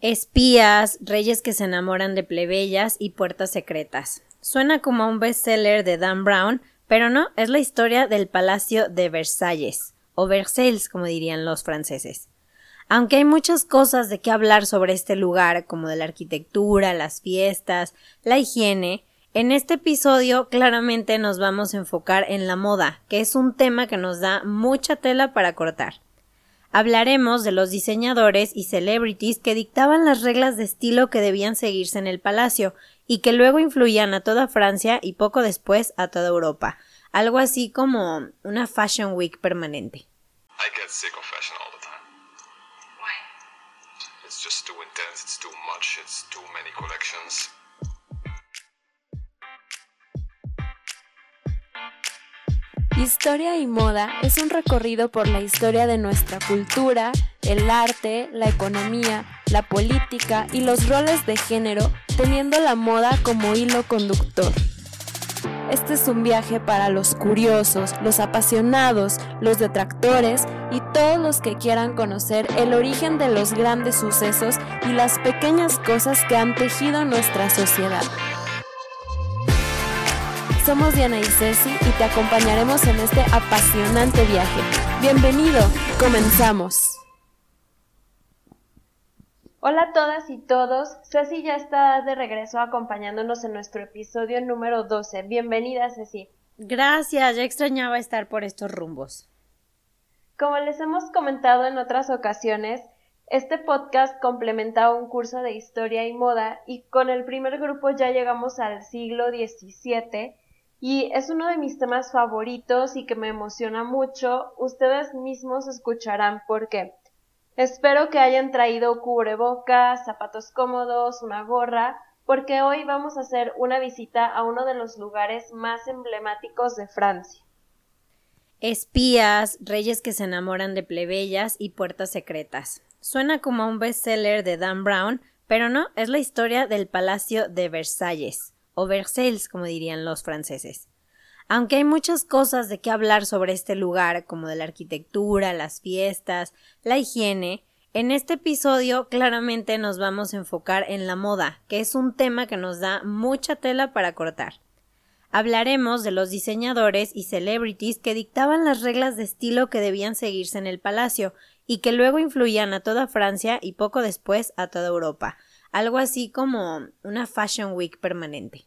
Espías, reyes que se enamoran de plebeyas y puertas secretas. Suena como un bestseller de Dan Brown, pero no, es la historia del Palacio de Versalles, o Versailles, como dirían los franceses. Aunque hay muchas cosas de qué hablar sobre este lugar, como de la arquitectura, las fiestas, la higiene, en este episodio claramente nos vamos a enfocar en la moda, que es un tema que nos da mucha tela para cortar. Hablaremos de los diseñadores y celebrities que dictaban las reglas de estilo que debían seguirse en el palacio y que luego influían a toda Francia y poco después a toda Europa, algo así como una Fashion Week permanente. I get sick of fashion all the time. Why? It's just too intense, it's too much, it's too many collections. Historia y moda es un recorrido por la historia de nuestra cultura, el arte, la economía, la política y los roles de género, teniendo la moda como hilo conductor. Este es un viaje para los curiosos, los apasionados, los detractores y todos los que quieran conocer el origen de los grandes sucesos y las pequeñas cosas que han tejido nuestra sociedad. Somos Diana y Ceci y te acompañaremos en este apasionante viaje. Bienvenido, comenzamos. Hola a todas y todos, Ceci ya está de regreso acompañándonos en nuestro episodio número 12. Bienvenida Ceci. Gracias, ya extrañaba estar por estos rumbos. Como les hemos comentado en otras ocasiones, este podcast complementa un curso de historia y moda y con el primer grupo ya llegamos al siglo XVII y es uno de mis temas favoritos y que me emociona mucho. Ustedes mismos escucharán por qué. Espero que hayan traído cubrebocas, zapatos cómodos, una gorra, porque hoy vamos a hacer una visita a uno de los lugares más emblemáticos de Francia. Espías, reyes que se enamoran de plebeyas y puertas secretas. Suena como un bestseller de Dan Brown, pero no, es la historia del Palacio de Versalles o Versailles, como dirían los franceses. Aunque hay muchas cosas de qué hablar sobre este lugar, como de la arquitectura, las fiestas, la higiene, en este episodio claramente nos vamos a enfocar en la moda, que es un tema que nos da mucha tela para cortar. Hablaremos de los diseñadores y celebrities que dictaban las reglas de estilo que debían seguirse en el palacio y que luego influían a toda Francia y poco después a toda Europa, algo así como una Fashion Week permanente.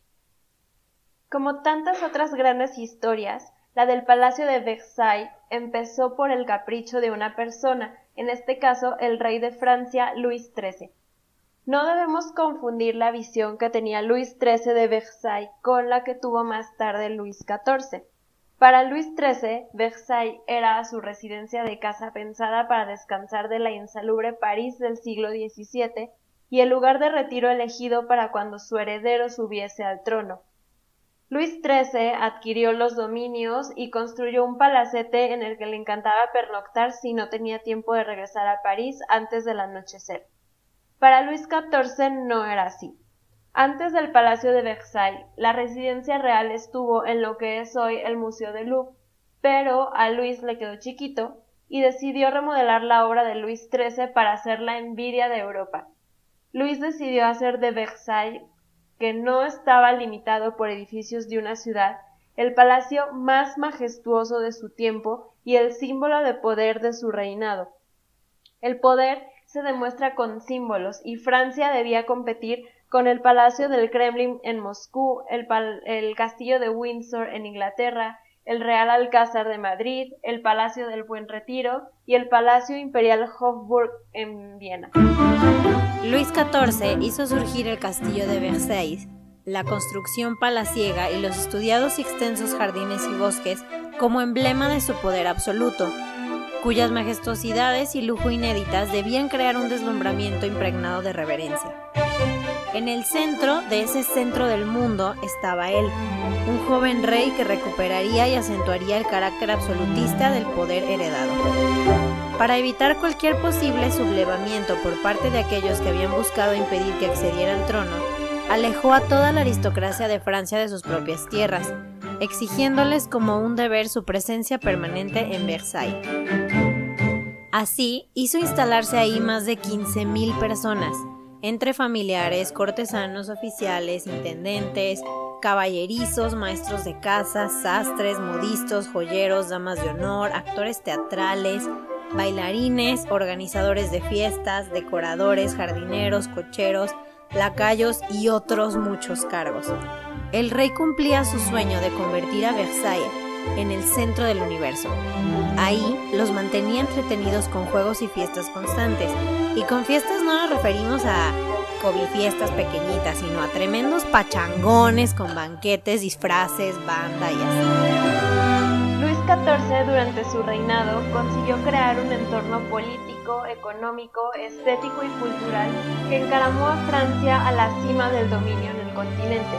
Como tantas otras grandes historias, la del Palacio de Versailles empezó por el capricho de una persona, en este caso el rey de Francia Luis XIII. No debemos confundir la visión que tenía Luis XIII de Versailles con la que tuvo más tarde Luis XIV. Para Luis XIII, Versailles era su residencia de casa pensada para descansar de la insalubre París del siglo XVII y el lugar de retiro elegido para cuando su heredero subiese al trono. Luis XIII adquirió los dominios y construyó un palacete en el que le encantaba pernoctar si no tenía tiempo de regresar a París antes del anochecer. Para Luis XIV no era así. Antes del Palacio de Versailles, la residencia real estuvo en lo que es hoy el Museo del Louvre, pero a Luis le quedó chiquito y decidió remodelar la obra de Luis XIII para hacer la envidia de Europa. Luis decidió hacer de Versailles, que no estaba limitado por edificios de una ciudad, el palacio más majestuoso de su tiempo y el símbolo de poder de su reinado. El poder se demuestra con símbolos y Francia debía competir con el Palacio del Kremlin en Moscú, el, el, Castillo de Windsor en Inglaterra, el Real Alcázar de Madrid, el Palacio del Buen Retiro y el Palacio Imperial Hofburg en Viena. Luis XIV hizo surgir el castillo de Versailles, la construcción palaciega y los estudiados y extensos jardines y bosques como emblema de su poder absoluto, cuyas majestuosidades y lujo inéditas debían crear un deslumbramiento impregnado de reverencia. En el centro de ese centro del mundo estaba él, un joven rey que recuperaría y acentuaría el carácter absolutista del poder heredado. Para evitar cualquier posible sublevamiento por parte de aquellos que habían buscado impedir que accediera al trono, alejó a toda la aristocracia de Francia de sus propias tierras, exigiéndoles como un deber su presencia permanente en Versailles. Así, hizo instalarse ahí más de 15.000 personas, entre familiares, cortesanos oficiales, intendentes, caballerizos, maestros de casa, sastres, modistos, joyeros, damas de honor, actores teatrales, bailarines, organizadores de fiestas, decoradores, jardineros, cocheros, lacayos y otros muchos cargos. El rey cumplía su sueño de convertir a Versailles en el centro del universo. Ahí los mantenía entretenidos con juegos y fiestas constantes. Y con fiestas no nos referimos a fiestas pequeñitas, sino a tremendos pachangones con banquetes, disfraces, banda y así. XIV durante su reinado consiguió crear un entorno político, económico, estético y cultural que encaramó a Francia a la cima del dominio en el continente.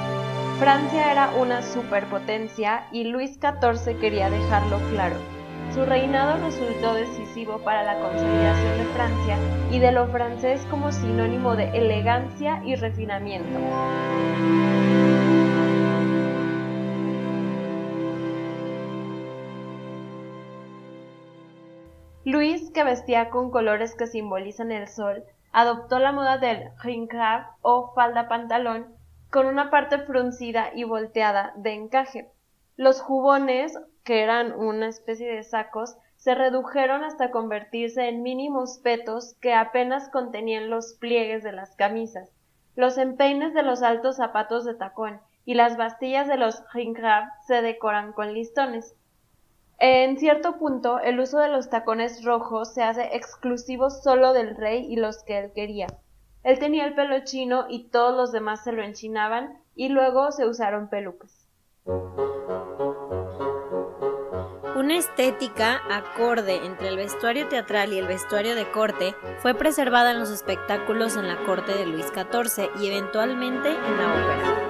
Francia era una superpotencia y Luis XIV quería dejarlo claro. Su reinado resultó decisivo para la consolidación de Francia y de lo francés como sinónimo de elegancia y refinamiento. Luis, que vestía con colores que simbolizan el sol, adoptó la moda del rincraft o falda pantalón con una parte fruncida y volteada de encaje. Los jubones que eran una especie de sacos, se redujeron hasta convertirse en mínimos petos que apenas contenían los pliegues de las camisas, los empeines de los altos zapatos de tacón y las bastillas de los ringrab se decoran con listones. En cierto punto, el uso de los tacones rojos se hace exclusivo solo del rey y los que él quería. Él tenía el pelo chino y todos los demás se lo enchinaban y luego se usaron pelucas. Una estética acorde entre el vestuario teatral y el vestuario de corte fue preservada en los espectáculos en la corte de Luis XIV y eventualmente en la ópera.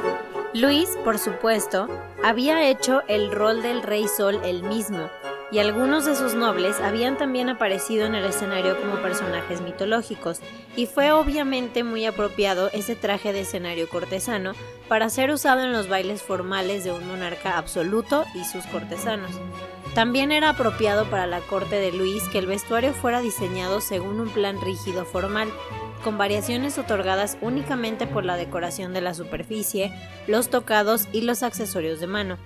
Luis, por supuesto, había hecho el rol del rey sol él mismo, y algunos de sus nobles habían también aparecido en el escenario como personajes mitológicos, y fue obviamente muy apropiado ese traje de escenario cortesano para ser usado en los bailes formales de un monarca absoluto y sus cortesanos. También era apropiado para la corte de Luis que el vestuario fuera diseñado según un plan rígido formal, con variaciones otorgadas únicamente por la decoración de la superficie, los tocados y los accesorios de mano.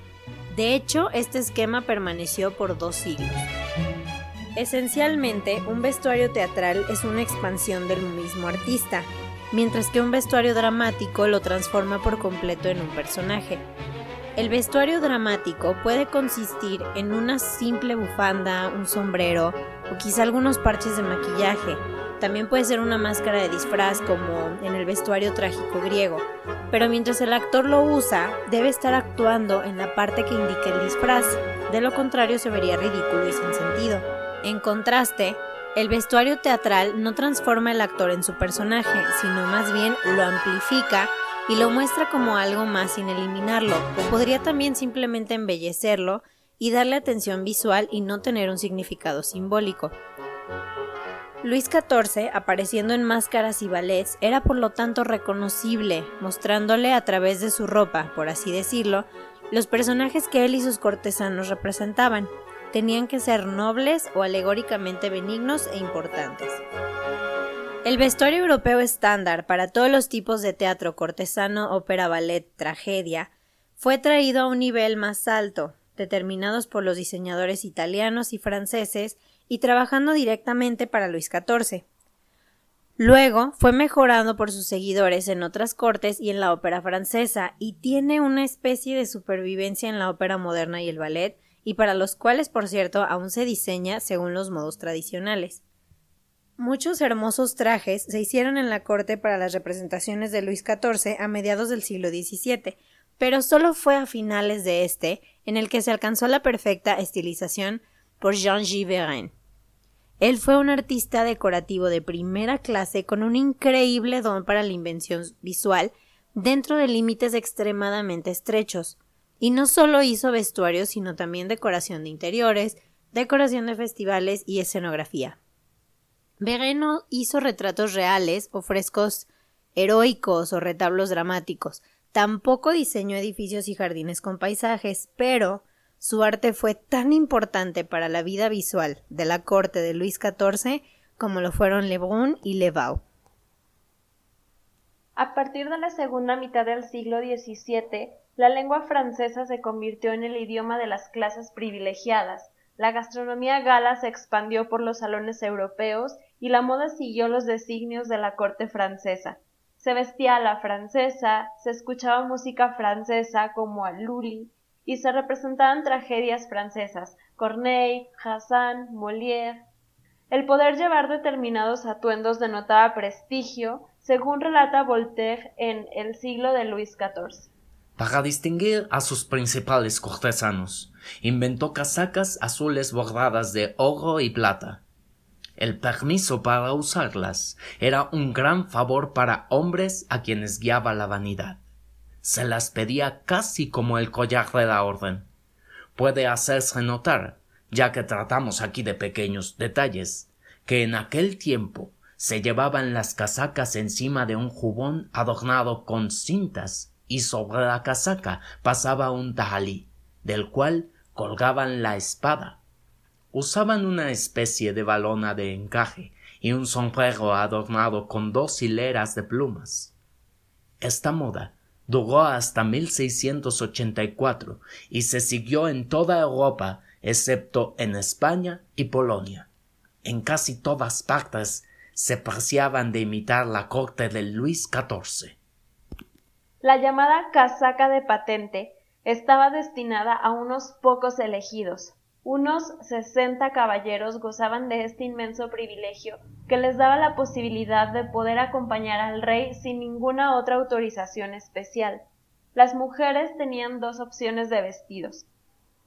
De hecho, este esquema permaneció por dos siglos. Esencialmente, un vestuario teatral es una expansión del mismo artista, mientras que un vestuario dramático lo transforma por completo en un personaje. El vestuario dramático puede consistir en una simple bufanda, un sombrero o quizá algunos parches de maquillaje, también puede ser una máscara de disfraz como en el vestuario trágico griego, pero mientras el actor lo usa, debe estar actuando en la parte que indica el disfraz, de lo contrario se vería ridículo y sin sentido. En contraste, el vestuario teatral no transforma al actor en su personaje, sino más bien lo amplifica y lo muestra como algo más sin eliminarlo, o podría también simplemente embellecerlo y darle atención visual y no tener un significado simbólico. Luis XIV, apareciendo en máscaras y ballets, era por lo tanto reconocible, mostrándole a través de su ropa, por así decirlo, los personajes que él y sus cortesanos representaban. Tenían que ser nobles o alegóricamente benignos e importantes. El vestuario europeo estándar para todos los tipos de teatro cortesano, ópera, ballet, tragedia, fue traído a un nivel más alto, determinados por los diseñadores italianos y franceses y trabajando directamente para Luis XIV. Luego fue mejorado por sus seguidores en otras cortes y en la ópera francesa, y tiene una especie de supervivencia en la ópera moderna y el ballet, y para los cuales, por cierto, aún se diseña según los modos tradicionales. Muchos hermosos trajes se hicieron en la corte para las representaciones de Luis XIV a mediados del siglo XVII, pero solo fue a finales de este en el que se alcanzó la perfecta estilización por Jean Giverain. Él fue un artista decorativo de primera clase con un increíble don para la invención visual dentro de límites extremadamente estrechos. Y no solo hizo vestuarios, sino también decoración de interiores, decoración de festivales y escenografía. Vereno hizo retratos reales o frescos heroicos o retablos dramáticos. Tampoco diseñó edificios y jardines con paisajes, pero Su arte fue tan importante para la vida visual de la corte de Luis XIV como lo fueron Lebrun y Levau. A partir de la segunda mitad del siglo XVII, la lengua francesa se convirtió en el idioma de las clases privilegiadas, la gastronomía gala se expandió por los salones europeos y la moda siguió los designios de la corte francesa. Se vestía a la francesa, se escuchaba música francesa como a Lully y se representaban tragedias francesas, Corneille, Hassan, Molière. El poder llevar determinados atuendos denotaba prestigio, según relata Voltaire en El siglo de Luis XIV. Para distinguir a sus principales cortesanos, inventó casacas azules bordadas de oro y plata. El permiso para usarlas era un gran favor para hombres a quienes guiaba la vanidad. Se las pedía casi como el collar de la orden. Puede hacerse notar, ya que tratamos aquí de pequeños detalles, que en aquel tiempo se llevaban las casacas encima de un jubón adornado con cintas y sobre la casaca pasaba un tajalí, del cual colgaban la espada. Usaban una especie de balona de encaje y un sombrero adornado con dos hileras de plumas. Esta moda duró hasta 1684 y se siguió en toda Europa excepto en España y Polonia. En casi todas partes se preciaban de imitar la corte de Luis XIV. La llamada casaca de patente estaba destinada a unos pocos elegidos. Unos sesenta caballeros gozaban de este inmenso privilegio que les daba la posibilidad de poder acompañar al rey sin ninguna otra autorización especial. Las mujeres tenían dos opciones de vestidos.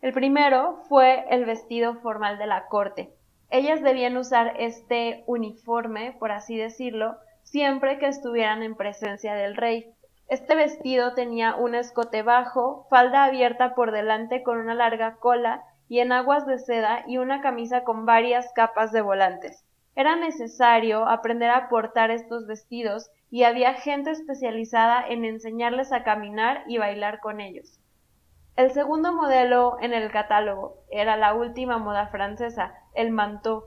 El primero fue el vestido formal de la corte, ellas debían usar este uniforme, por así decirlo, siempre que estuvieran en presencia del rey. Este vestido tenía un escote bajo, falda abierta por delante con una larga cola y en aguas de seda y una camisa con varias capas de volantes. Era necesario aprender a portar estos vestidos y había gente especializada en enseñarles a caminar y bailar con ellos. El segundo modelo en el catálogo era la última moda francesa, el manteau.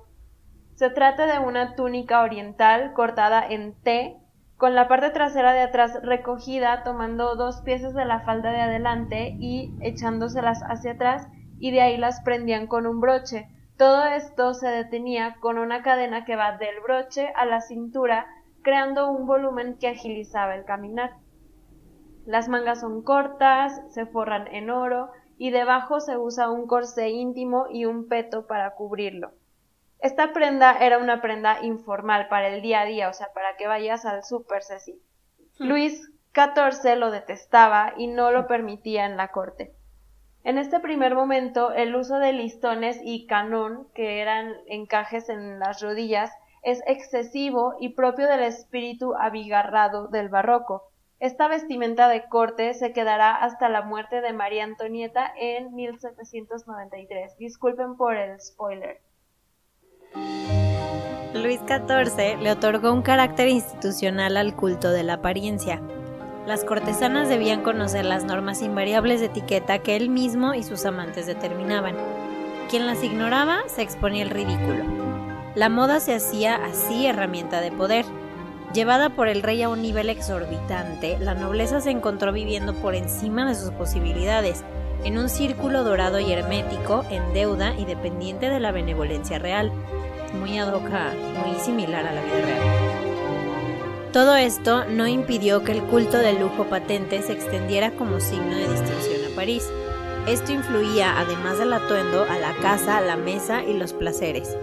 Se trata de una túnica oriental cortada en T, con la parte trasera de atrás recogida, tomando dos piezas de la falda de adelante y echándoselas hacia atrás, y de ahí las prendían con un broche. Todo esto se detenía con una cadena que va del broche a la cintura, creando un volumen que agilizaba el caminar. Las mangas son cortas, se forran en oro y debajo se usa un corsé íntimo y un peto para cubrirlo. Esta prenda era una prenda informal para el día a día, o sea, para que vayas al súper, Ceci. Hmm. Luis XIV lo detestaba y no lo permitía en la corte. En este primer momento, el uso de listones y canón, que eran encajes en las rodillas, es excesivo y propio del espíritu abigarrado del barroco, esta vestimenta de corte se quedará hasta la muerte de María Antonieta en 1793. Disculpen por el spoiler. Luis XIV le otorgó un carácter institucional al culto de la apariencia. Las cortesanas debían conocer las normas invariables de etiqueta que él mismo y sus amantes determinaban. Quien las ignoraba se exponía al ridículo. La moda se hacía así herramienta de poder Llevada por el rey a un nivel exorbitante, la nobleza se encontró viviendo por encima de sus posibilidades, en un círculo dorado y hermético, en deuda y dependiente de la benevolencia real, muy adoca, muy similar a la vida real. Todo esto no impidió que el culto del lujo patente se extendiera como signo de distinción a París. Esto influía, además del atuendo, a la casa, la mesa y los placeres.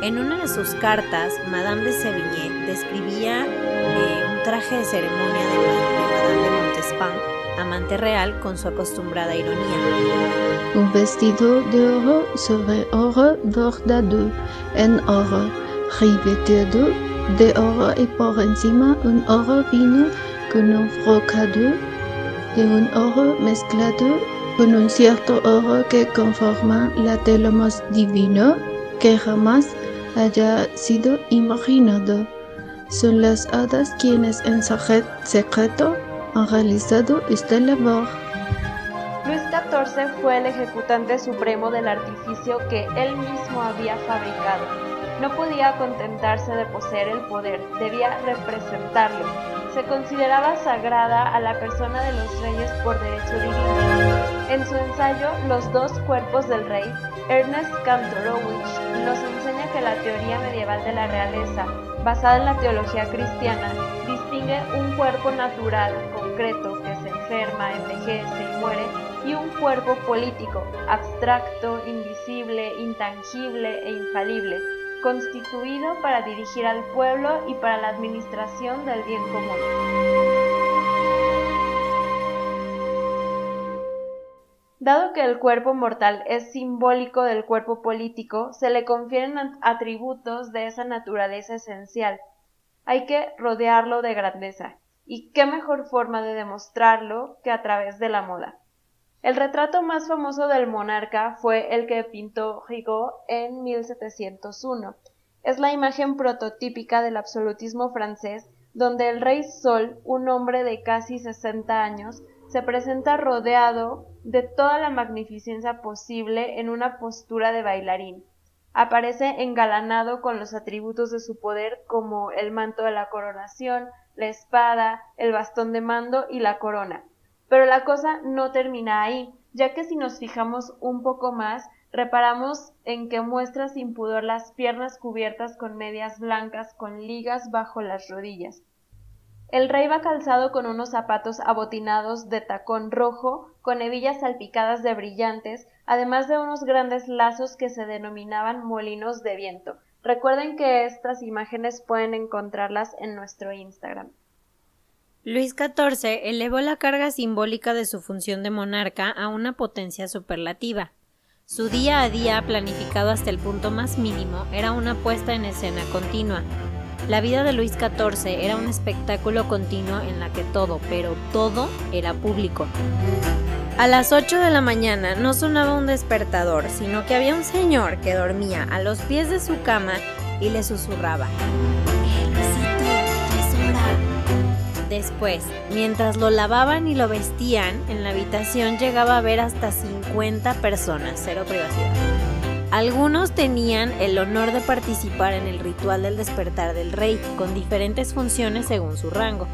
En una de sus cartas, Madame de Sévigné describía eh, un traje de ceremonia de, Madame de Montespan, amante real, con su acostumbrada ironía. Un vestido de oro sobre oro bordado en oro, revestido de oro y por encima un oro fino con un brocado de un oro mezclado con un cierto oro que conforma la tela más divino que jamás haya sido imaginado. Son las hadas quienes en secreto han realizado esta labor. Luis XIV XIV fue el ejecutante supremo del artificio que él mismo había fabricado. No podía contentarse de poseer el poder, debía representarlo. Se consideraba sagrada a la persona de los reyes por derecho divino. En su ensayo Los dos cuerpos del rey, Ernest Kantorowicz nos enseña que la teoría medieval de la realeza, basada en la teología cristiana, distingue un cuerpo natural, concreto, que se enferma, envejece y muere, y un cuerpo político, abstracto, invisible, intangible e infalible, constituido para dirigir al pueblo y para la administración del bien común. Dado que el cuerpo mortal es simbólico del cuerpo político, se le confieren atributos de esa naturaleza esencial. Hay que rodearlo de grandeza. ¿Y qué mejor forma de demostrarlo que a través de la moda? El retrato más famoso del monarca fue el que pintó Rigaud en 1701. Es la imagen prototípica del absolutismo francés, donde el rey Sol, un hombre de casi 60 años, se presenta rodeado de toda la magnificencia posible en una postura de bailarín. Aparece engalanado con los atributos de su poder como el manto de la coronación, la espada, el bastón de mando y la corona. Pero la cosa no termina ahí, ya que si nos fijamos un poco más, reparamos en que muestra sin pudor las piernas cubiertas con medias blancas con ligas bajo las rodillas. El rey va calzado con unos zapatos abotinados de tacón rojo, con hebillas salpicadas de brillantes, además de unos grandes lazos que se denominaban molinos de viento. Recuerden que estas imágenes pueden encontrarlas en nuestro Instagram. Luis XIV elevó la carga simbólica de su función de monarca a una potencia superlativa. Su día a día, planificado hasta el punto más mínimo, era una puesta en escena continua, la vida de Luis XIV era un espectáculo continuo en la que todo, pero todo era público. A las 8 de la mañana no sonaba un despertador, sino que había un señor que dormía a los pies de su cama y le susurraba. Después, mientras lo lavaban y lo vestían, en la habitación llegaba a ver hasta 50 personas, cero privacidad. Algunos tenían el honor de participar en el ritual del despertar del rey, con diferentes funciones según su rango.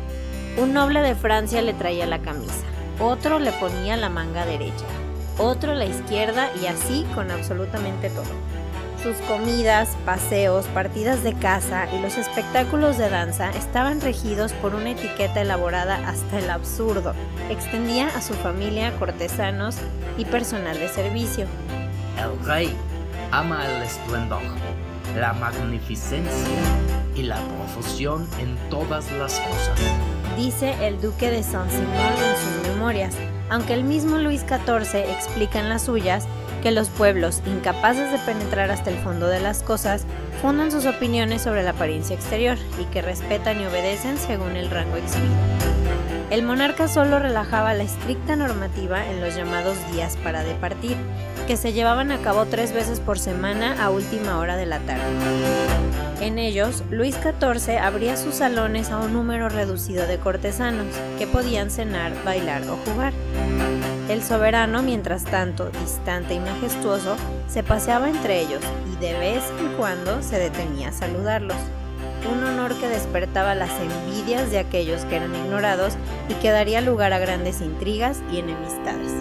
Un noble de Francia le traía la camisa, otro le ponía la manga derecha, otro la izquierda y así con absolutamente todo. Sus comidas, paseos, partidas de caza y los espectáculos de danza estaban regidos por una etiqueta elaborada hasta el absurdo. Extendía a su familia, cortesanos y personal de servicio. El rey ama el esplendor, la magnificencia y la profusión en todas las cosas. Dice el duque de Saint-Simon en sus memorias, aunque el mismo Luis XIV explica en las suyas que los pueblos, incapaces de penetrar hasta el fondo de las cosas, fundan sus opiniones sobre la apariencia exterior y que respetan y obedecen según el rango exhibido. El monarca solo relajaba la estricta normativa en los llamados días para departir, que se llevaban a cabo tres veces por semana a última hora de la tarde. En ellos, Luis XIV abría sus salones a un número reducido de cortesanos, que podían cenar, bailar o jugar. El soberano, mientras tanto, distante y majestuoso, se paseaba entre ellos y de vez en cuando se detenía a saludarlos. Un honor que despertaba las envidias de aquellos que eran ignorados y que daría lugar a grandes intrigas y enemistades.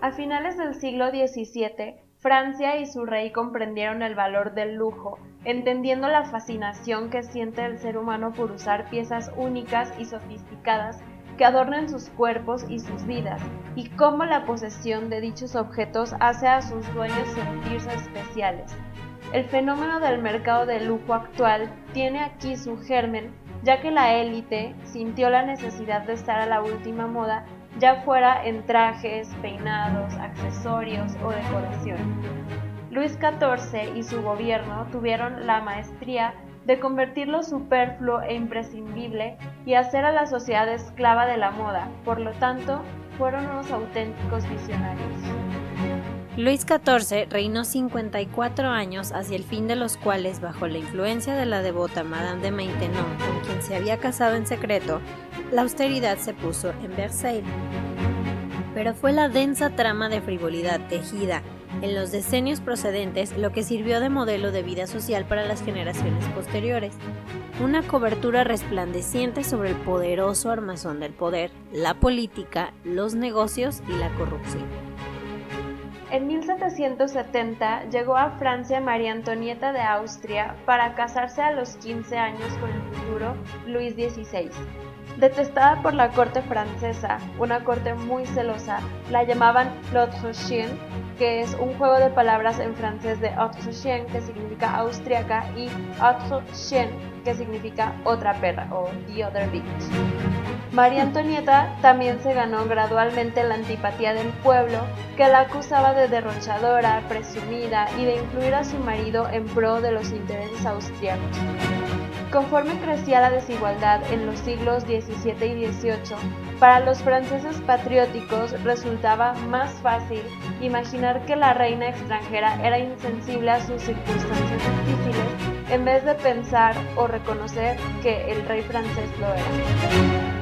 A finales del siglo XVII, Francia y su rey comprendieron el valor del lujo, entendiendo la fascinación que siente el ser humano por usar piezas únicas y sofisticadas que adornen sus cuerpos y sus vidas, y cómo la posesión de dichos objetos hace a sus dueños sentirse especiales. El fenómeno del mercado de lujo actual tiene aquí su germen, ya que la élite sintió la necesidad de estar a la última moda ya fuera en trajes, peinados, accesorios o decoración. Luis XIV y su gobierno tuvieron la maestría de convertir lo superfluo e imprescindible y hacer a la sociedad esclava de la moda, por lo tanto, fueron unos auténticos visionarios. Luis XIV reinó 54 años, hacia el fin de los cuales, bajo la influencia de la devota Madame de Maintenon, con quien se había casado en secreto, la austeridad se puso en Versailles. pero fue la densa trama de frivolidad tejida en los decenios procedentes lo que sirvió de modelo de vida social para las generaciones posteriores. Una cobertura resplandeciente sobre el poderoso armazón del poder, la política, los negocios y la corrupción. En 1770 llegó a Francia María Antonieta de Austria para casarse a los 15 años con el futuro Luis XVI. Detestada por la corte francesa, una corte muy celosa, la llamaban l'autre chien, que es un juego de palabras en francés de autre chien, que significa austriaca, y autre chien, que significa otra perra o the other bitch. María Antonieta también se ganó gradualmente la antipatía del pueblo, que la acusaba de derrochadora, presumida y de incluir a su marido en pro de los intereses austriacos. Conforme crecía la desigualdad en los siglos XVII y XVIII, para los franceses patrióticos resultaba más fácil imaginar que la reina extranjera era insensible a sus circunstancias difíciles en vez de pensar o reconocer que el rey francés lo era.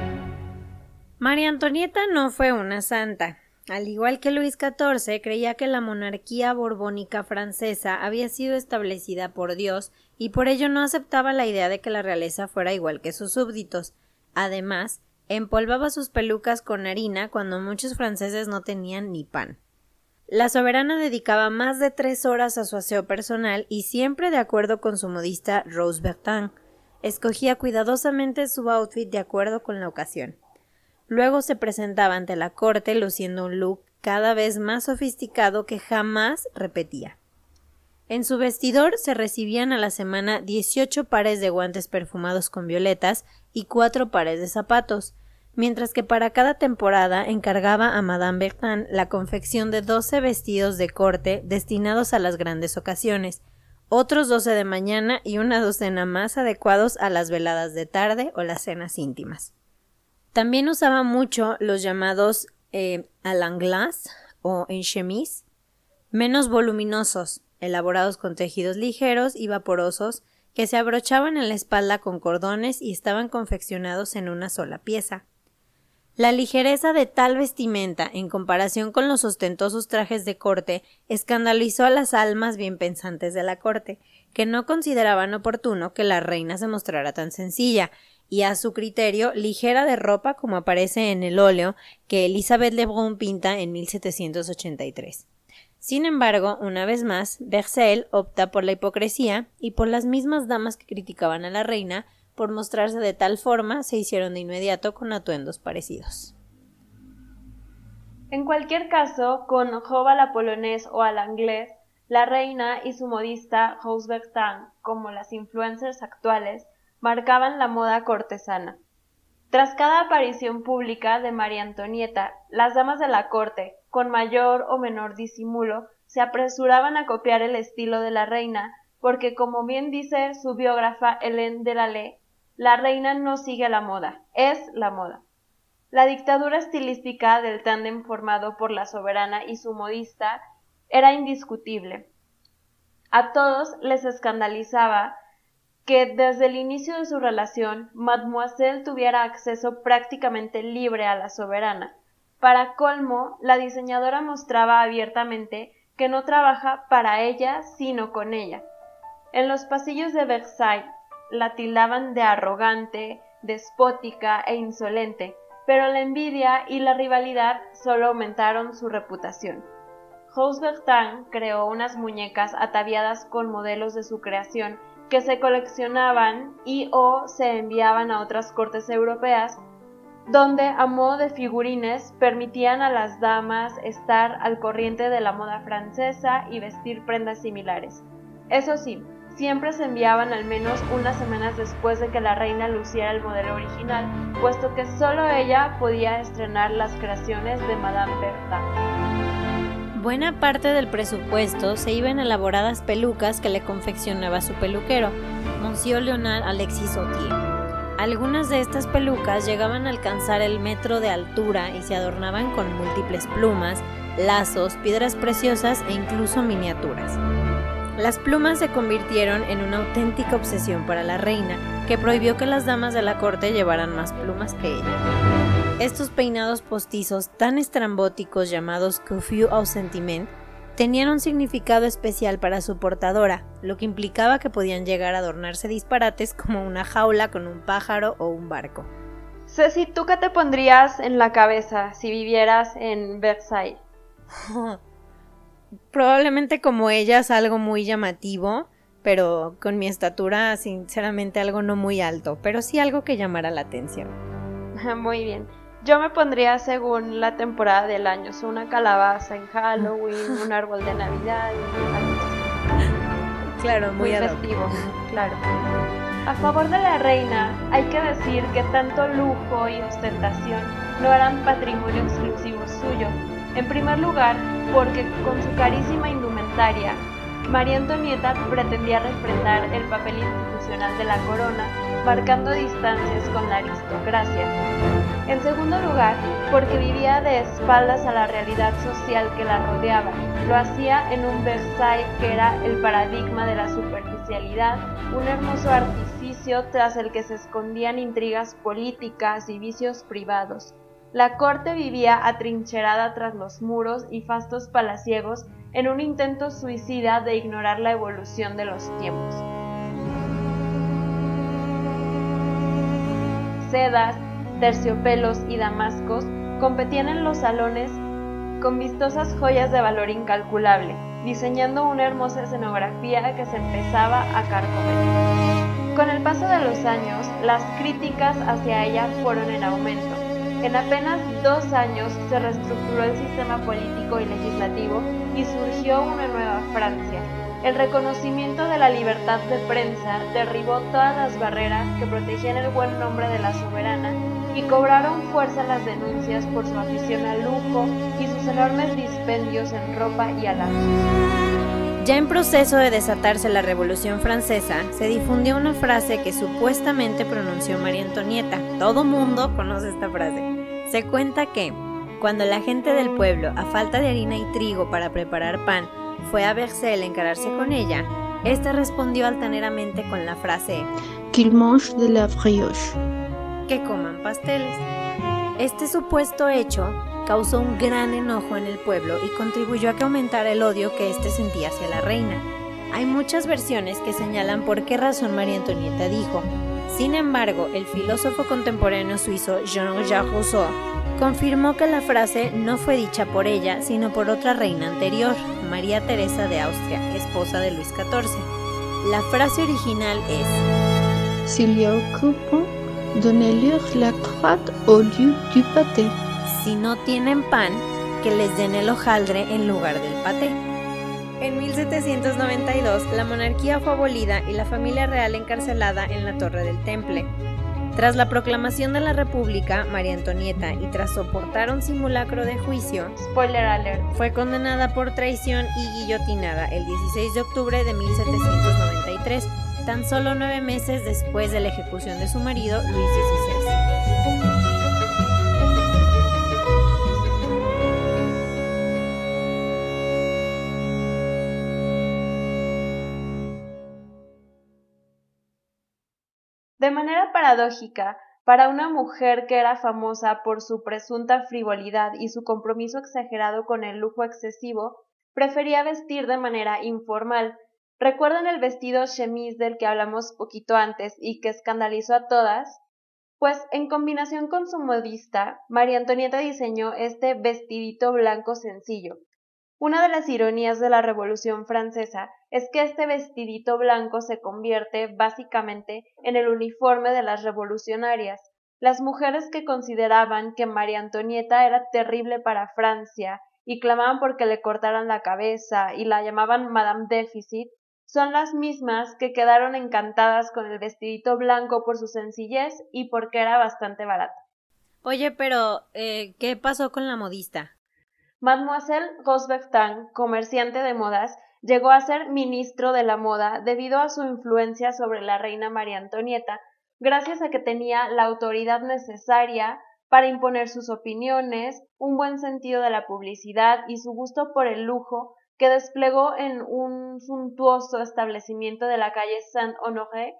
María Antonieta no fue una santa. Al igual que Luis XIV, creía que la monarquía borbónica francesa había sido establecida por Dios y por ello no aceptaba la idea de que la realeza fuera igual que sus súbditos. Además, empolvaba sus pelucas con harina cuando muchos franceses no tenían ni pan. La soberana dedicaba más de tres horas a su aseo personal y siempre de acuerdo con su modista Rose Bertin. Escogía cuidadosamente su outfit de acuerdo con la ocasión. Luego se presentaba ante la corte luciendo un look cada vez más sofisticado que jamás repetía. En su vestidor se recibían a la semana 18 pares de guantes perfumados con violetas y cuatro pares de zapatos, mientras que para cada temporada encargaba a Madame Bertin la confección de 12 vestidos de corte destinados a las grandes ocasiones, otros 12 de mañana y una docena más adecuados a las veladas de tarde o las cenas íntimas. También usaba mucho los llamados eh, à o en chemise, menos voluminosos, elaborados con tejidos ligeros y vaporosos que se abrochaban en la espalda con cordones y estaban confeccionados en una sola pieza. La ligereza de tal vestimenta, en comparación con los ostentosos trajes de corte, escandalizó a las almas bien pensantes de la corte, que no consideraban oportuno que la reina se mostrara tan sencilla, y a su criterio ligera de ropa como aparece en el óleo que Elizabeth Lebrun pinta en 1783. Sin embargo, una vez más, Bercel opta por la hipocresía y por las mismas damas que criticaban a la reina por mostrarse de tal forma se hicieron de inmediato con atuendos parecidos. En cualquier caso, con Jova la polonés o al inglés, la reina y su modista Rose Bertin, como las influencers actuales, marcaban la moda cortesana. Tras cada aparición pública de María Antonieta, las damas de la corte, con mayor o menor disimulo, se apresuraban a copiar el estilo de la reina, porque como bien dice su biógrafa Hélène de la Ley, la reina no sigue la moda, es la moda. La dictadura estilística del tándem formado por la soberana y su modista era indiscutible. A todos les escandalizaba que desde el inicio de su relación Mademoiselle tuviera acceso prácticamente libre a la soberana. Para colmo, la diseñadora mostraba abiertamente que no trabaja para ella, sino con ella. En los pasillos de Versailles la tildaban de arrogante, despótica e insolente, pero la envidia y la rivalidad solo aumentaron su reputación. Rose Bertin creó unas muñecas ataviadas con modelos de su creación que se coleccionaban y o se enviaban a otras cortes europeas, donde a modo de figurines permitían a las damas estar al corriente de la moda francesa y vestir prendas similares. Eso sí, siempre se enviaban al menos unas semanas después de que la reina luciera el modelo original, puesto que solo ella podía estrenar las creaciones de Madame Bertha. Buena parte del presupuesto se iba en elaboradas pelucas que le confeccionaba su peluquero, Monsieur Leonard Alexis. Algunas de estas pelucas llegaban a alcanzar el metro de altura y se adornaban con múltiples plumas, lazos, piedras preciosas e incluso miniaturas. Las plumas se convirtieron en una auténtica obsesión para la reina, que prohibió que las damas de la corte llevaran más plumas que ella. Estos peinados postizos tan estrambóticos llamados coiffure au sentiment tenían un significado especial para su portadora, lo que implicaba que podían llegar a adornarse disparates como una jaula con un pájaro o un barco. Ceci, ¿tú qué te pondrías en la cabeza si vivieras en Versailles? Probablemente como ellas algo muy llamativo, pero con mi estatura sinceramente algo no muy alto, pero sí algo que llamara la atención. Muy bien. Yo me pondría según la temporada del año, una calabaza en Halloween, un árbol de Navidad, Claro, muy, muy festivo, claro. A favor de la reina, hay que decir que tanto lujo y ostentación no eran patrimonio exclusivo suyo. En primer lugar, porque con su carísima indumentaria, María Antonieta pretendía refrendar el papel institucional de la corona, marcando distancias con la aristocracia. En segundo lugar, porque vivía de espaldas a la realidad social que la rodeaba. Lo hacía en un Versailles que era el paradigma de la superficialidad, un hermoso artificio tras el que se escondían intrigas políticas y vicios privados. La corte vivía atrincherada tras los muros y fastos palaciegos en un intento suicida de ignorar la evolución de los tiempos. Sedas, terciopelos y damascos competían en los salones con vistosas joyas de valor incalculable, diseñando una hermosa escenografía que se empezaba a carcomer. Con el paso de los años, las críticas hacia ella fueron en aumento. En apenas dos años se reestructuró el sistema político y legislativo y surgió una nueva Francia. El reconocimiento de la libertad de prensa derribó todas las barreras que protegían el buen nombre de la soberana y cobraron fuerza las denuncias por su afición al lujo y sus enormes dispendios en ropa y alhajas. Ya en proceso de desatarse la Revolución Francesa, se difundió una frase que supuestamente pronunció María Antonieta. Todo mundo conoce esta frase. Se cuenta que, cuando la gente del pueblo, a falta de harina y trigo para preparar pan, fue a Versailles a encararse con ella, ésta respondió altaneramente con la frase Qu'il mange de la brioche. que coman pasteles. Este supuesto hecho causó un gran enojo en el pueblo y contribuyó a que aumentara el odio que éste sentía hacia la reina. Hay muchas versiones que señalan por qué razón María Antonieta dijo. Sin embargo, el filósofo contemporáneo suizo Jean-Jacques Rousseau confirmó que la frase no fue dicha por ella, sino por otra reina anterior, María Teresa de Austria, esposa de Luis XIV. La frase original es a au coupon, donnez-leur la crotte au lieu du pâté. si no tienen pan, que les den el hojaldre en lugar del paté. En 1792, la monarquía fue abolida y la familia real encarcelada en la Torre del Temple. Tras la proclamación de la República, María Antonieta, y tras soportar un simulacro de juicio, Spoiler alert. fue condenada por traición y guillotinada el 16 de octubre de 1793, tan solo nueve meses después de la ejecución de su marido, Luis XVI. De manera paradójica, para una mujer que era famosa por su presunta frivolidad y su compromiso exagerado con el lujo excesivo, prefería vestir de manera informal. ¿Recuerdan el vestido chemise del que hablamos poquito antes y que escandalizó a todas? Pues en combinación con su modista, María Antonieta diseñó este vestidito blanco sencillo. Una de las ironías de la Revolución Francesa es que este vestidito blanco se convierte básicamente en el uniforme de las revolucionarias. Las mujeres que consideraban que María Antonieta era terrible para Francia y clamaban porque le cortaran la cabeza y la llamaban Madame Déficit, son las mismas que quedaron encantadas con el vestidito blanco por su sencillez y porque era bastante barato. Oye, pero, eh, ¿qué pasó con la modista? Mademoiselle Rosbertin, comerciante de modas, llegó a ser ministro de la moda debido a su influencia sobre la reina María Antonieta, gracias a que tenía la autoridad necesaria para imponer sus opiniones, un buen sentido de la publicidad y su gusto por el lujo que desplegó en un suntuoso establecimiento de la calle Saint-Honoré,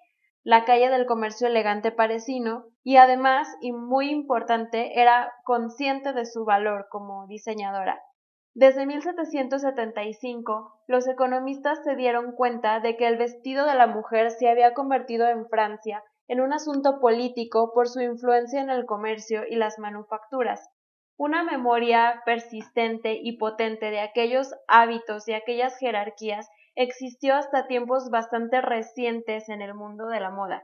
la calle del comercio elegante parisino, y además, y muy importante, era consciente de su valor como diseñadora. Desde 1775, los economistas se dieron cuenta de que el vestido de la mujer se había convertido en Francia en un asunto político por su influencia en el comercio y las manufacturas. Una memoria persistente y potente de aquellos hábitos y aquellas jerarquías existió hasta tiempos bastante recientes en el mundo de la moda.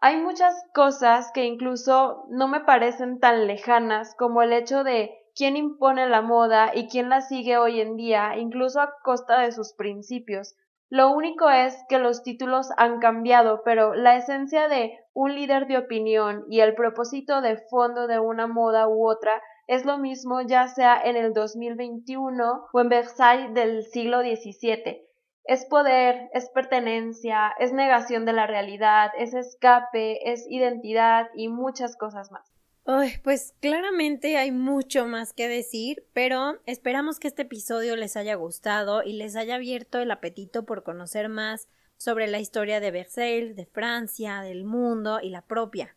Hay muchas cosas que incluso no me parecen tan lejanas como el hecho de quién impone la moda y quién la sigue hoy en día, incluso a costa de sus principios. Lo único es que los títulos han cambiado, pero la esencia de un líder de opinión y el propósito de fondo de una moda u otra es lo mismo ya sea en el 2021 o en Versailles del siglo XVII. Es poder, es pertenencia, es negación de la realidad, es escape, es identidad y muchas cosas más pues claramente hay mucho más que decir, pero esperamos que este episodio les haya gustado y les haya abierto el apetito por conocer más sobre la historia de Versailles, de Francia, del mundo y la propia.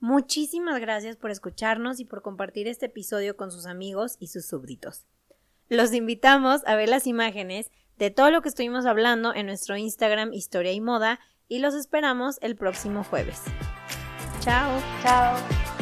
Muchísimas gracias por escucharnos y por compartir este episodio con sus amigos y sus súbditos. Los invitamos a ver las imágenes de todo lo que estuvimos hablando en nuestro Instagram Historia y Moda y los esperamos el próximo jueves. Chao. Chao.